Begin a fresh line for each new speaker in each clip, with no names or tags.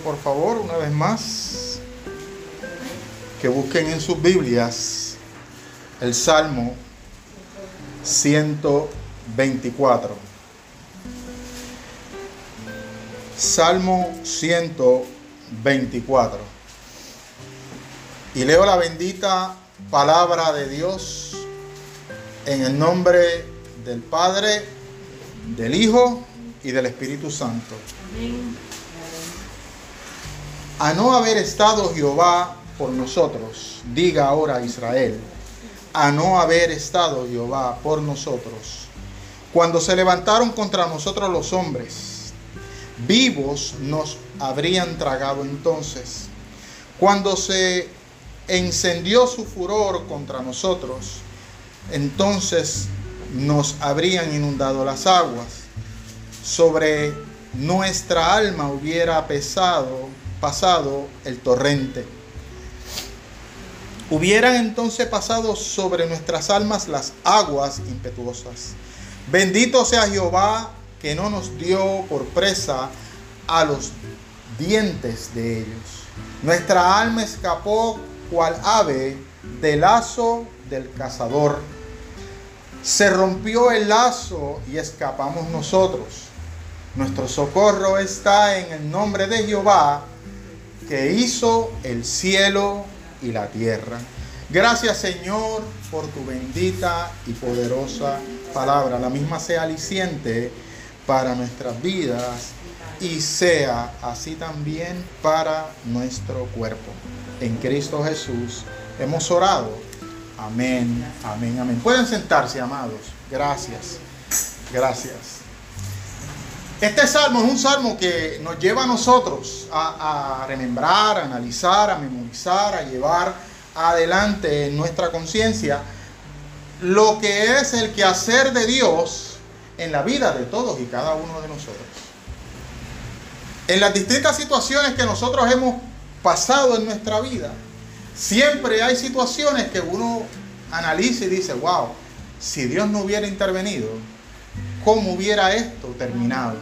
por favor una vez más que busquen en sus Biblias el Salmo 124. Salmo 124. Y leo la bendita palabra de Dios en el nombre del Padre, del Hijo y del Espíritu Santo. A no haber estado Jehová por nosotros, diga ahora Israel, a no haber estado Jehová por nosotros, cuando se levantaron contra nosotros los hombres, vivos nos habrían tragado entonces. Cuando se encendió su furor contra nosotros, entonces nos habrían inundado las aguas. Sobre nuestra alma hubiera pesado, pasado el torrente. Hubieran entonces pasado sobre nuestras almas las aguas impetuosas. Bendito sea Jehová que no nos dio por presa a los dientes de ellos. Nuestra alma escapó cual ave del lazo del cazador. Se rompió el lazo y escapamos nosotros. Nuestro socorro está en el nombre de Jehová, que hizo el cielo y la tierra. Gracias Señor por tu bendita y poderosa palabra. La misma sea aliciente para nuestras vidas y sea así también para nuestro cuerpo. En Cristo Jesús hemos orado. Amén, amén, amén. Pueden sentarse, amados. Gracias, gracias. Este salmo es un salmo que nos lleva a nosotros a, a remembrar, a analizar, a memorizar, a llevar adelante en nuestra conciencia lo que es el quehacer de Dios en la vida de todos y cada uno de nosotros. En las distintas situaciones que nosotros hemos pasado en nuestra vida, siempre hay situaciones que uno analiza y dice, wow, si Dios no hubiera intervenido, ¿cómo hubiera esto terminado?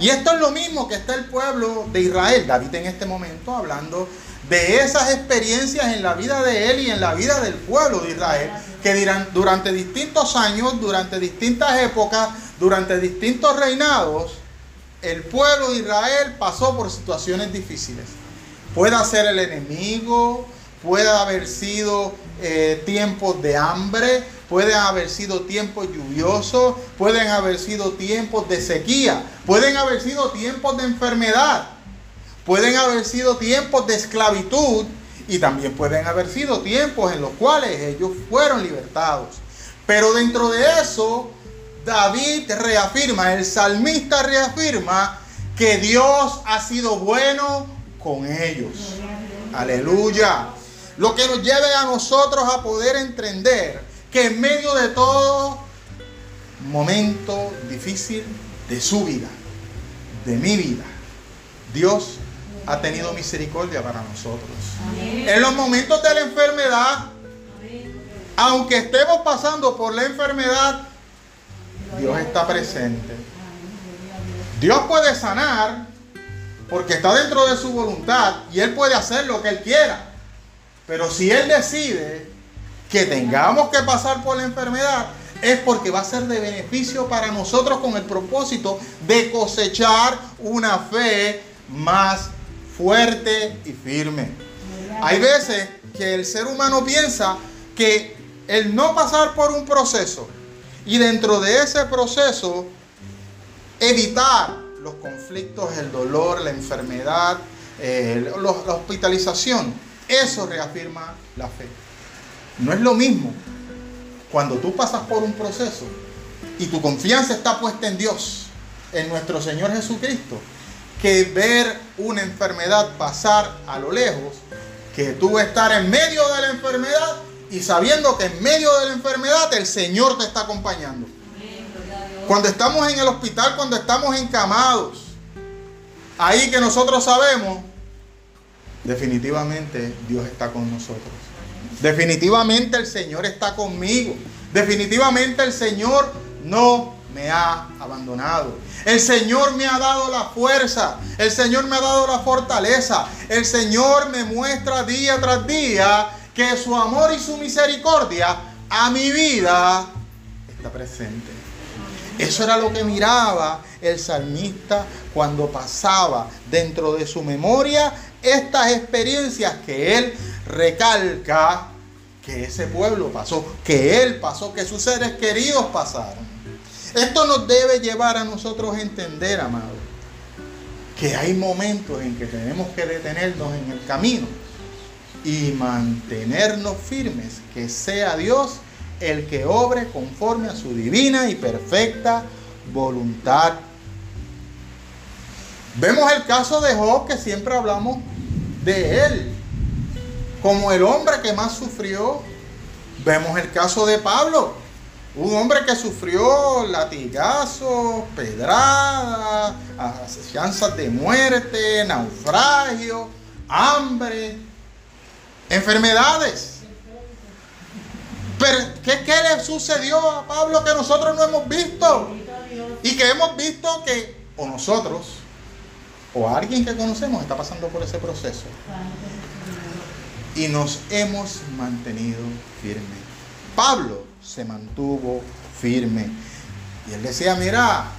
Y esto es lo mismo que está el pueblo de Israel, David en este momento hablando de esas experiencias en la vida de él y en la vida del pueblo de Israel, que dirán, durante distintos años, durante distintas épocas, durante distintos reinados, el pueblo de Israel pasó por situaciones difíciles. Puede ser el enemigo, puede haber sido eh, tiempos de hambre, pueden haber sido tiempos lluviosos, pueden haber sido tiempos de sequía, pueden haber sido tiempos de enfermedad, pueden haber sido tiempos de esclavitud y también pueden haber sido tiempos en los cuales ellos fueron libertados. Pero dentro de eso, David reafirma, el salmista reafirma que Dios ha sido bueno con ellos. Aleluya. Lo que nos lleve a nosotros a poder entender que en medio de todo momento difícil de su vida, de mi vida, Dios ha tenido misericordia para nosotros. En los momentos de la enfermedad, aunque estemos pasando por la enfermedad, Dios está presente. Dios puede sanar porque está dentro de su voluntad y Él puede hacer lo que Él quiera. Pero si Él decide que tengamos que pasar por la enfermedad, es porque va a ser de beneficio para nosotros con el propósito de cosechar una fe más fuerte y firme. Hay veces que el ser humano piensa que el no pasar por un proceso y dentro de ese proceso evitar los conflictos, el dolor, la enfermedad, eh, la hospitalización, eso reafirma la fe. No es lo mismo cuando tú pasas por un proceso y tu confianza está puesta en Dios, en nuestro Señor Jesucristo, que ver una enfermedad pasar a lo lejos, que tú estar en medio de la enfermedad y sabiendo que en medio de la enfermedad el Señor te está acompañando. Cuando estamos en el hospital, cuando estamos encamados, ahí que nosotros sabemos, definitivamente Dios está con nosotros. Definitivamente el Señor está conmigo. Definitivamente el Señor no me ha abandonado. El Señor me ha dado la fuerza. El Señor me ha dado la fortaleza. El Señor me muestra día tras día que su amor y su misericordia a mi vida está presente. Eso era lo que miraba el salmista cuando pasaba dentro de su memoria estas experiencias que él recalca que ese pueblo pasó, que él pasó, que sus seres queridos pasaron. Esto nos debe llevar a nosotros a entender, amado, que hay momentos en que tenemos que detenernos en el camino y mantenernos firmes, que sea Dios el que obre conforme a su divina y perfecta voluntad. Vemos el caso de Job, que siempre hablamos de él, como el hombre que más sufrió. Vemos el caso de Pablo, un hombre que sufrió latigazos, pedradas, asesinatos de muerte, naufragio, hambre, enfermedades. Pero ¿qué, ¿qué, le sucedió a Pablo que nosotros no hemos visto? Y que hemos visto que o nosotros o alguien que conocemos está pasando por ese proceso. Y nos hemos mantenido firmes. Pablo se mantuvo firme. Y él decía, mira,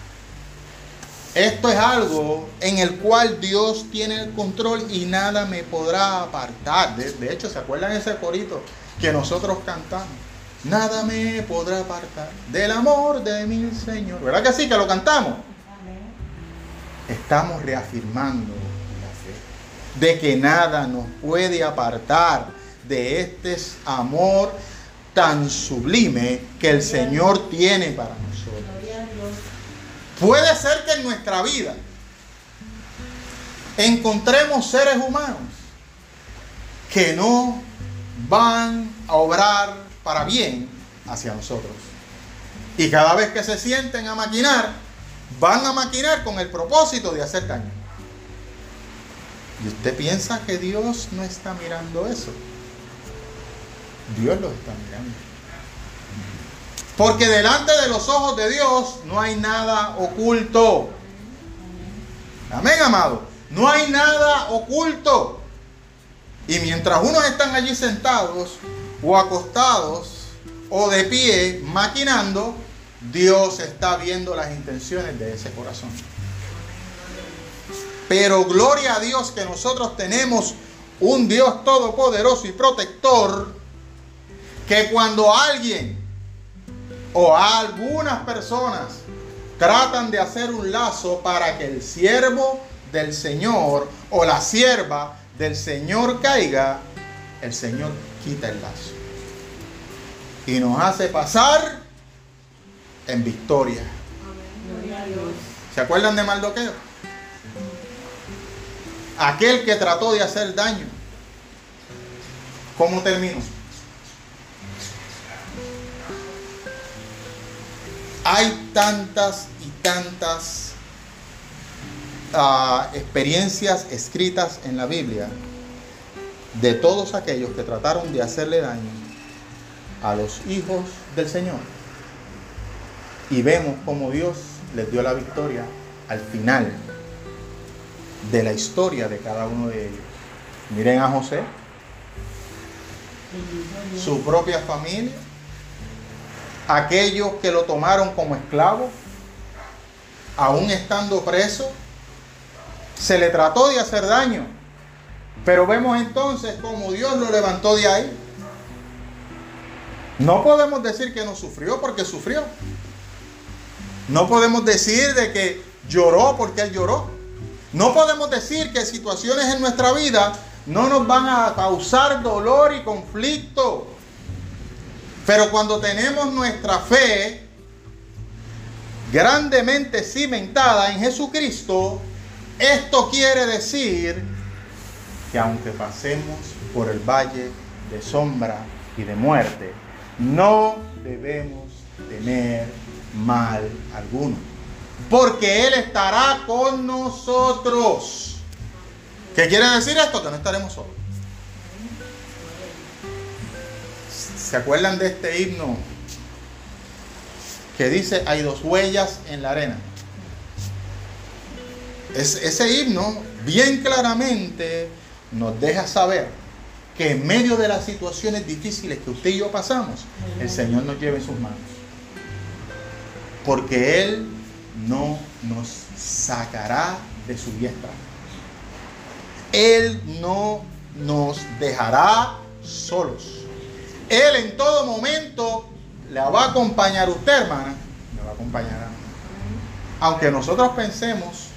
esto es algo en el cual Dios tiene el control y nada me podrá apartar. De, hecho, ¿se acuerdan ese corito que nosotros cantamos? Nada me podrá apartar del amor de mi Señor. ¿Verdad que sí? Que lo cantamos. Estamos reafirmando de que nada nos puede apartar de este amor tan sublime que el Señor tiene para nosotros. Puede ser que en nuestra vida encontremos seres humanos que no van a obrar para bien hacia nosotros. Y cada vez que se sienten a maquinar, van a maquinar con el propósito de hacer daño. Y usted piensa que Dios no está mirando eso. Dios los está mirando. Porque delante de los ojos de Dios no hay nada oculto. Amén, amado. No hay nada oculto. Y mientras unos están allí sentados o acostados o de pie maquinando, Dios está viendo las intenciones de ese corazón. Pero gloria a Dios que nosotros tenemos un Dios todopoderoso y protector que cuando alguien o algunas personas tratan de hacer un lazo para que el siervo del Señor o la sierva del Señor caiga, el Señor quita el lazo y nos hace pasar en victoria. ¿Se acuerdan de Maldoqueo? Aquel que trató de hacer daño. ¿Cómo terminó? Hay tantas y tantas uh, experiencias escritas en la Biblia de todos aquellos que trataron de hacerle daño a los hijos del Señor. Y vemos cómo Dios les dio la victoria al final de la historia de cada uno de ellos. Miren a José, su propia familia, aquellos que lo tomaron como esclavo, aún estando preso, se le trató de hacer daño. Pero vemos entonces cómo Dios lo levantó de ahí. No podemos decir que no sufrió porque sufrió. No podemos decir de que lloró porque él lloró. No podemos decir que situaciones en nuestra vida no nos van a causar dolor y conflicto. Pero cuando tenemos nuestra fe grandemente cimentada en Jesucristo, esto quiere decir que aunque pasemos por el valle de sombra y de muerte, no debemos tener mal alguno. Porque Él estará con nosotros. ¿Qué quiere decir esto? Que no estaremos solos. ¿Se acuerdan de este himno que dice, hay dos huellas en la arena. Es, ese himno bien claramente nos deja saber que en medio de las situaciones difíciles que usted y yo pasamos, el Señor nos lleva en sus manos. Porque Él no nos sacará de su diestra. Él no nos dejará solos. Él en todo momento la va a acompañar usted, hermana. Me va a acompañar Aunque nosotros pensemos,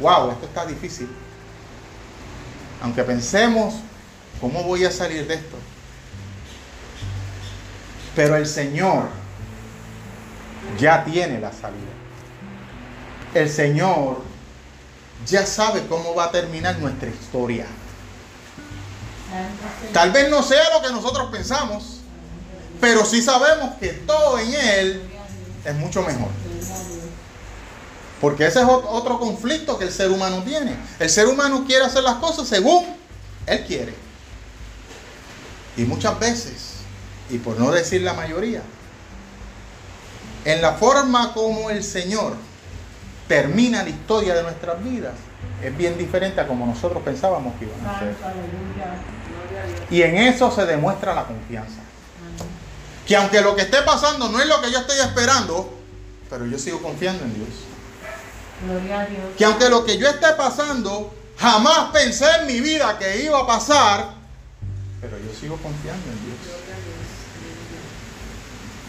wow, esto está difícil. Aunque pensemos, ¿cómo voy a salir de esto? Pero el Señor ya tiene la salida. El Señor ya sabe cómo va a terminar nuestra historia. Tal vez no sea lo que nosotros pensamos, pero sí sabemos que todo en Él es mucho mejor. Porque ese es otro conflicto que el ser humano tiene. El ser humano quiere hacer las cosas según Él quiere. Y muchas veces, y por no decir la mayoría, en la forma como el Señor termina la historia de nuestras vidas, es bien diferente a como nosotros pensábamos que iban a ser. Y en eso se demuestra la confianza. Que aunque lo que esté pasando no es lo que yo estoy esperando, pero yo sigo confiando en Dios. Que aunque lo que yo esté pasando, jamás pensé en mi vida que iba a pasar, pero yo sigo confiando en Dios.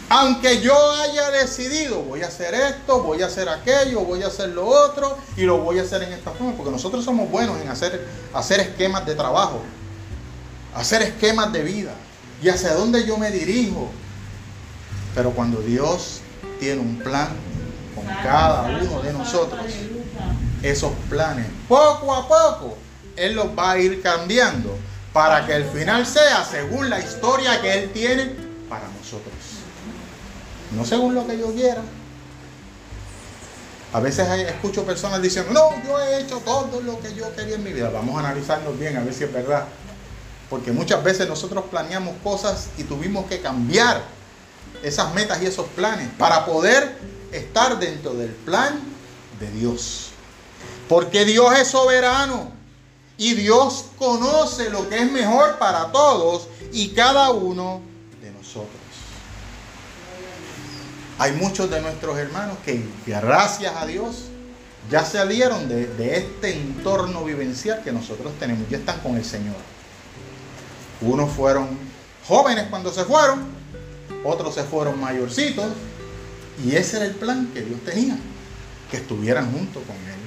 Aunque yo haya decidido, voy a hacer esto, voy a hacer aquello, voy a hacer lo otro, y lo voy a hacer en esta forma, porque nosotros somos buenos en hacer, hacer esquemas de trabajo, hacer esquemas de vida, y hacia dónde yo me dirijo, pero cuando Dios tiene un plan con cada uno de nosotros, esos planes, poco a poco, Él los va a ir cambiando para que el final sea según la historia que Él tiene para nosotros. No según lo que yo quiera. A veces escucho personas diciendo, no, yo he hecho todo lo que yo quería en mi vida. Vamos a analizarnos bien a ver si es verdad. Porque muchas veces nosotros planeamos cosas y tuvimos que cambiar esas metas y esos planes para poder estar dentro del plan de Dios. Porque Dios es soberano y Dios conoce lo que es mejor para todos y cada uno de nosotros. Hay muchos de nuestros hermanos que, gracias a Dios, ya salieron de, de este entorno vivencial que nosotros tenemos, ya están con el Señor. Unos fueron jóvenes cuando se fueron, otros se fueron mayorcitos, y ese era el plan que Dios tenía, que estuvieran junto con Él.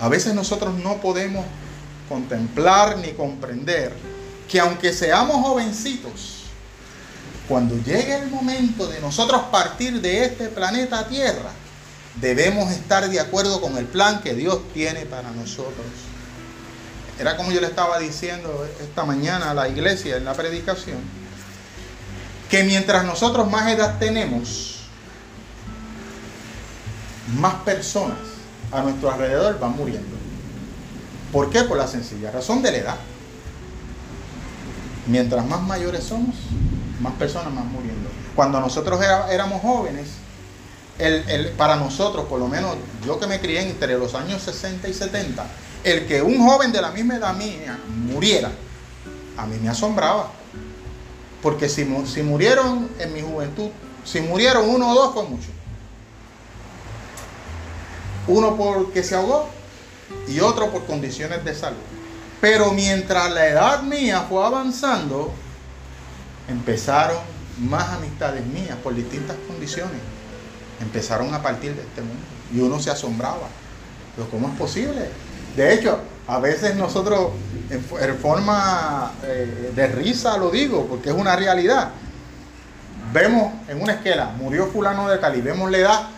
A veces nosotros no podemos contemplar ni comprender que aunque seamos jovencitos, cuando llegue el momento de nosotros partir de este planeta Tierra, debemos estar de acuerdo con el plan que Dios tiene para nosotros. Era como yo le estaba diciendo esta mañana a la iglesia en la predicación que mientras nosotros más edad tenemos, más personas a nuestro alrededor van muriendo. ¿Por qué? Por la sencilla razón de la edad. Mientras más mayores somos, más personas van muriendo. Cuando nosotros éramos jóvenes, para nosotros, por lo menos yo que me crié entre los años 60 y 70, el que un joven de la misma edad mía muriera, a mí me asombraba. Porque si, si murieron en mi juventud, si murieron uno o dos fue mucho. Uno porque se ahogó y otro por condiciones de salud. Pero mientras la edad mía fue avanzando, empezaron más amistades mías por distintas condiciones. Empezaron a partir de este mundo. Y uno se asombraba. Pero ¿cómo es posible? De hecho, a veces nosotros en, forma eh, de risa lo digo, porque es una realidad. Vemos en una esquela, murió fulano de tal y vemos la edad.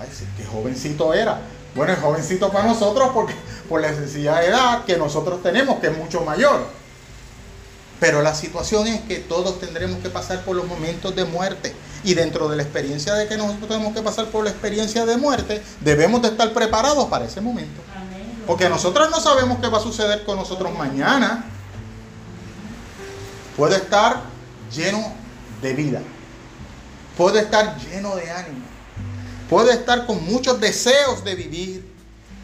Ay, qué jovencito era. Bueno, es jovencito para nosotros porque por la sencilla edad que nosotros tenemos, que es mucho mayor. Pero la situación es que todos tendremos que pasar por los momentos de muerte. Y dentro de la experiencia de que nosotros tenemos que pasar por la experiencia de muerte, debemos de estar preparados para ese momento. Porque nosotros no sabemos qué va a suceder con nosotros mañana. Puede estar lleno de vida. puede estar lleno de ánimo, puede estar con muchos deseos de vivir,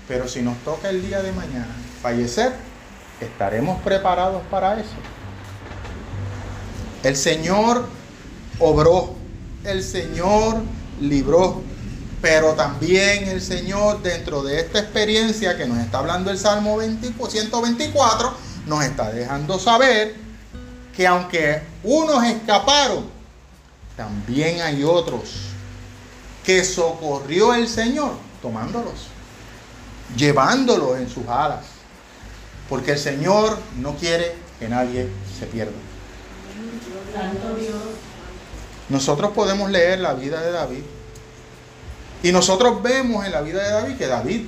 pero si nos toca el día de mañana fallecer, ¿estaremos preparados para eso? El Señor obró, el Señor libró, pero también el Señor dentro de esta experiencia que nos está hablando el Salmo 124, nos está dejando saber que aunque unos escaparon, también hay otros que socorrió el Señor tomándolos, llevándolos en sus alas, porque el Señor no quiere que nadie se pierda. Nosotros podemos leer la vida de David y nosotros vemos en la vida de David que David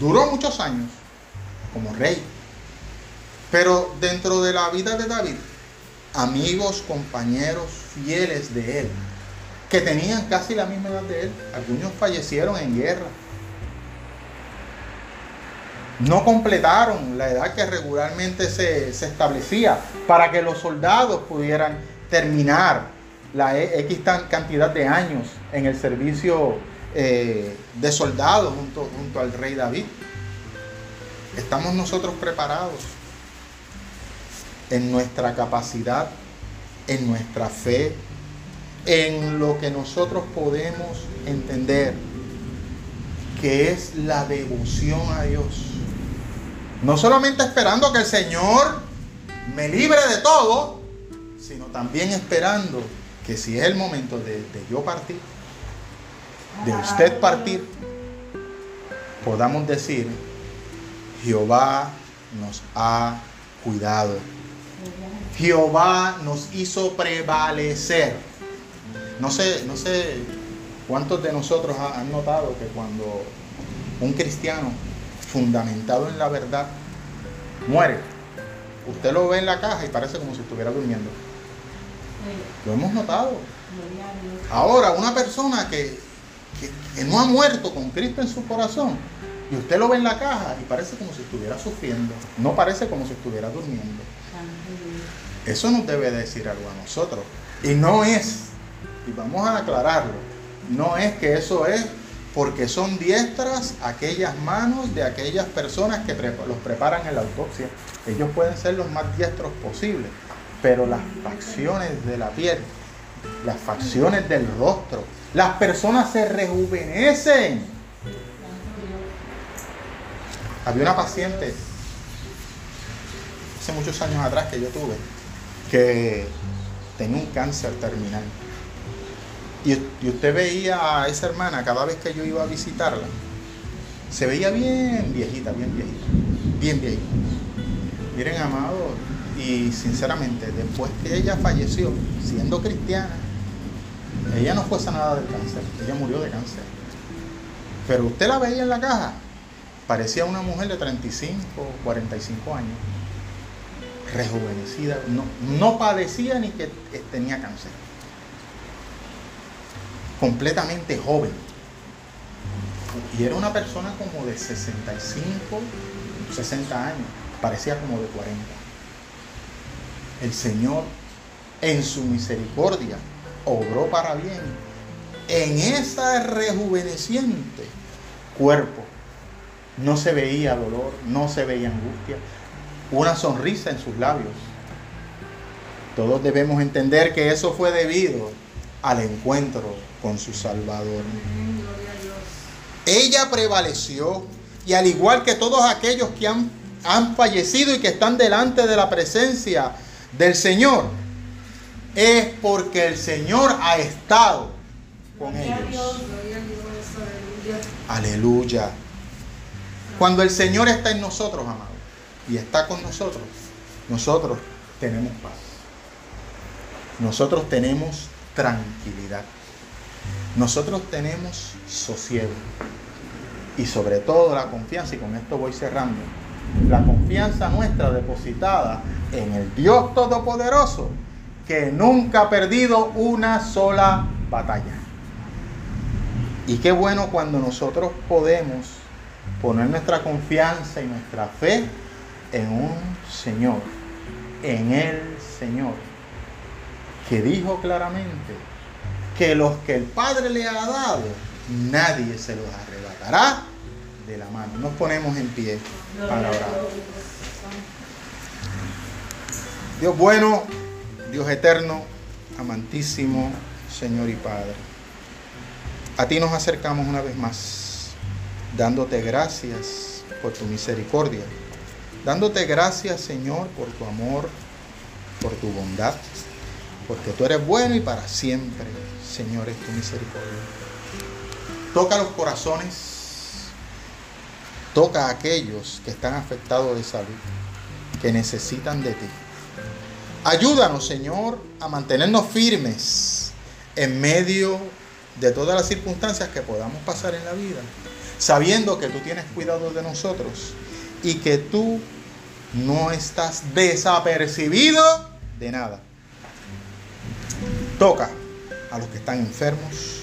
duró muchos años como rey. Pero dentro de la vida de David, amigos, compañeros fieles de él, que tenían casi la misma edad de él, algunos fallecieron en guerra. No completaron la edad que regularmente se, se establecía para que los soldados pudieran terminar la e, X cantidad de años en el servicio eh, de soldados junto, junto al rey David. Estamos nosotros preparados en nuestra capacidad, en nuestra fe, en lo que nosotros podemos entender, que es la devoción a Dios. No solamente esperando que el Señor me libre de todo, sino también esperando que si es el momento de, de yo partir, de usted partir, podamos decir, Jehová nos ha cuidado. Jehová nos hizo prevalecer. No sé, no sé cuántos de nosotros han notado que cuando un cristiano fundamentado en la verdad muere, usted lo ve en la caja y parece como si estuviera durmiendo. Lo hemos notado. Ahora, una persona que que, no ha muerto con Cristo en su corazón, y usted lo ve en la caja y parece como si estuviera sufriendo, no parece como si estuviera durmiendo. Eso nos debe decir algo a nosotros. Y no es, y vamos a aclararlo, no es que eso es porque son diestras aquellas manos de aquellas personas que los preparan en la autopsia. Ellos pueden ser los más diestros posibles, pero las facciones de la piel, las facciones del rostro, las personas se rejuvenecen. Había una paciente hace muchos años atrás que yo tuve que tenía un cáncer terminal. Y, usted veía a esa hermana cada vez que yo iba a visitarla. Se veía bien viejita, bien viejita, bien viejita. Miren, amado, y sinceramente, después que ella falleció, siendo cristiana, ella no fue sanada del cáncer, ella murió de cáncer. Pero usted la veía en la caja, parecía una mujer de 35, 45 años, rejuvenecida, no, no padecía ni que tenía cáncer. Completamente joven. Y era una persona como de 65, 60 años, parecía como de 40. El Señor, en su misericordia, obró para bien en ese rejuveneciente cuerpo. No se veía dolor, no se veía angustia, una sonrisa en sus labios. Todos debemos entender que eso fue debido al encuentro con su Salvador. Ella prevaleció y al igual que todos aquellos que han, han fallecido y que están delante de la presencia del Señor, es porque el Señor ha estado con ellos. Aleluya. Cuando el Señor está en nosotros, amados, y está con nosotros, nosotros tenemos paz. Nosotros tenemos tranquilidad. Nosotros tenemos sosiego. Y sobre todo la confianza, y con esto voy cerrando, la confianza nuestra depositada en el Dios Todopoderoso que nunca ha perdido una sola batalla. Y qué bueno cuando nosotros podemos poner nuestra confianza y nuestra fe en un Señor, en el Señor, que dijo claramente que los que el Padre le ha dado, nadie se los arrebatará de la mano. Nos ponemos en pie para orar. Dios bueno, Dios eterno, amantísimo Señor y Padre. A ti nos acercamos una vez más, dándote gracias por tu misericordia, dándote gracias Señor por tu amor, por tu bondad, porque tú eres bueno y para siempre, Señor, es tu misericordia. Toca los corazones, toca a aquellos que están afectados de salud, que necesitan de ti. Ayúdanos, Señor, a mantenernos firmes en medio de todas las circunstancias que podamos pasar en la vida, sabiendo que tú tienes cuidado de nosotros y que tú no estás desapercibido de nada. Toca a los que están enfermos,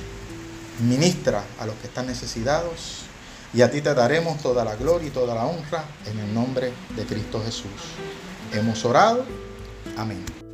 ministra a los que están necesitados y a ti te daremos toda la gloria y toda la honra en el nombre de Cristo Jesús. Hemos orado. Amén.